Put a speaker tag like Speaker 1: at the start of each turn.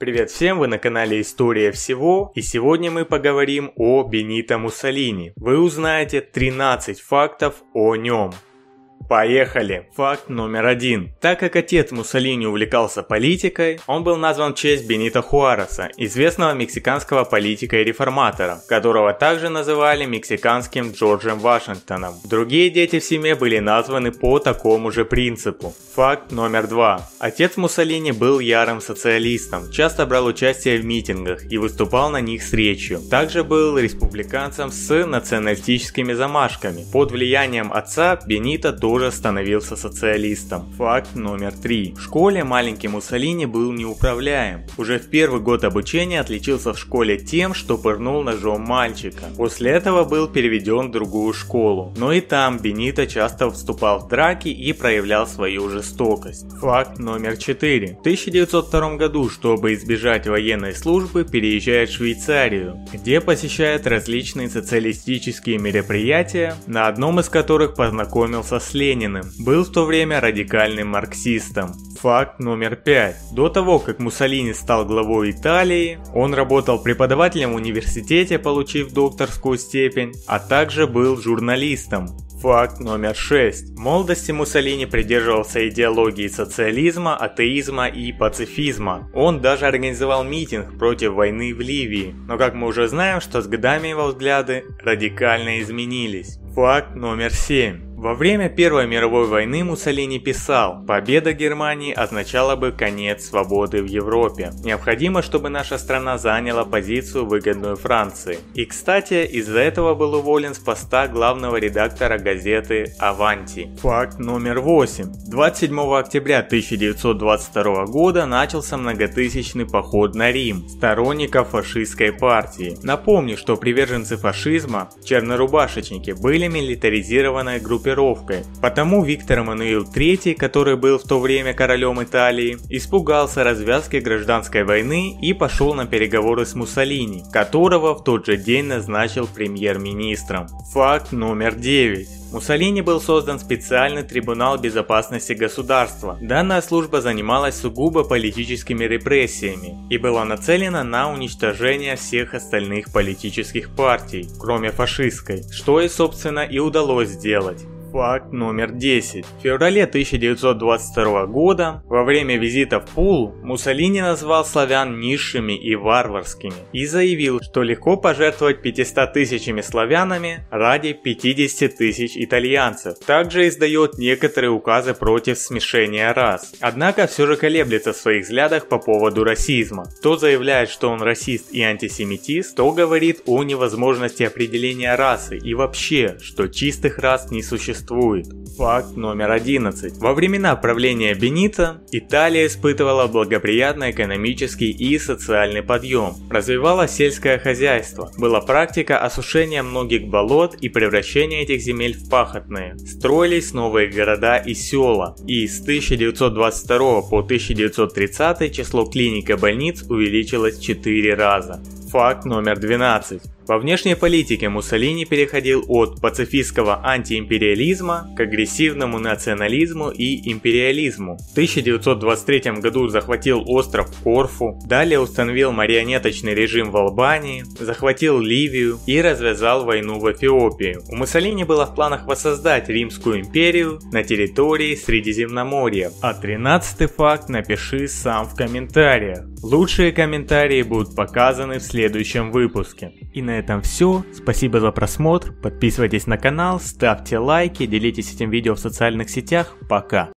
Speaker 1: Привет всем, вы на канале История всего, и сегодня мы поговорим о Бенито Муссолини. Вы узнаете 13 фактов о нем. Поехали! Факт номер один. Так как отец Муссолини увлекался политикой, он был назван в честь Бенита Хуареса, известного мексиканского политика и реформатора, которого также называли мексиканским Джорджем Вашингтоном. Другие дети в семье были названы по такому же принципу. Факт номер два. Отец Муссолини был ярым социалистом, часто брал участие в митингах и выступал на них с речью. Также был республиканцем с националистическими замашками. Под влиянием отца Бенита тоже тоже становился социалистом. Факт номер три. В школе маленький Муссолини был неуправляем. Уже в первый год обучения отличился в школе тем, что пырнул ножом мальчика. После этого был переведен в другую школу. Но и там Бенито часто вступал в драки и проявлял свою жестокость. Факт номер четыре. В 1902 году, чтобы избежать военной службы, переезжает в Швейцарию, где посещает различные социалистические мероприятия, на одном из которых познакомился с Лениным был в то время радикальным марксистом. Факт номер пять. До того, как Муссолини стал главой Италии, он работал преподавателем в университете, получив докторскую степень, а также был журналистом. Факт номер 6. В молодости Муссолини придерживался идеологии социализма, атеизма и пацифизма. Он даже организовал митинг против войны в Ливии, но как мы уже знаем, что с годами его взгляды радикально изменились. Факт номер 7. Во время Первой мировой войны Муссолини писал, победа Германии означала бы конец свободы в Европе. Необходимо, чтобы наша страна заняла позицию, выгодную Франции. И кстати, из-за этого был уволен с поста главного редактора газеты «Аванти». Факт номер 8. 27 октября 1922 года начался многотысячный поход на Рим сторонников фашистской партии. Напомню, что приверженцы фашизма, чернорубашечники, были милитаризированной группой группировкой. Потому Виктор Эммануил III, который был в то время королем Италии, испугался развязки гражданской войны и пошел на переговоры с Муссолини, которого в тот же день назначил премьер-министром. Факт номер 9. Муссолини был создан специальный трибунал безопасности государства. Данная служба занималась сугубо политическими репрессиями и была нацелена на уничтожение всех остальных политических партий, кроме фашистской, что и собственно и удалось сделать. Факт номер 10. В феврале 1922 года, во время визита в Пул, Муссолини назвал славян низшими и варварскими и заявил, что легко пожертвовать 500 тысячами славянами ради 50 тысяч итальянцев. Также издает некоторые указы против смешения рас. Однако все же колеблется в своих взглядах по поводу расизма. То заявляет, что он расист и антисемитист, то говорит о невозможности определения расы и вообще, что чистых рас не существует существует. Факт номер 11. Во времена правления Бенита Италия испытывала благоприятный экономический и социальный подъем. Развивалось сельское хозяйство. Была практика осушения многих болот и превращения этих земель в пахотные. Строились новые города и села. И с 1922 по 1930 число клиник и больниц увеличилось в 4 раза. Факт номер 12. Во внешней политике Муссолини переходил от пацифистского антиимпериализма к агрессивному национализму и империализму. В 1923 году захватил остров Корфу, далее установил марионеточный режим в Албании, захватил Ливию и развязал войну в Эфиопии. У Муссолини было в планах воссоздать Римскую империю на территории Средиземноморья. А 13 факт напиши сам в комментариях. Лучшие комментарии будут показаны в следующем выпуске. И на этом все. Спасибо за просмотр. Подписывайтесь на канал, ставьте лайки, делитесь этим видео в социальных сетях. Пока.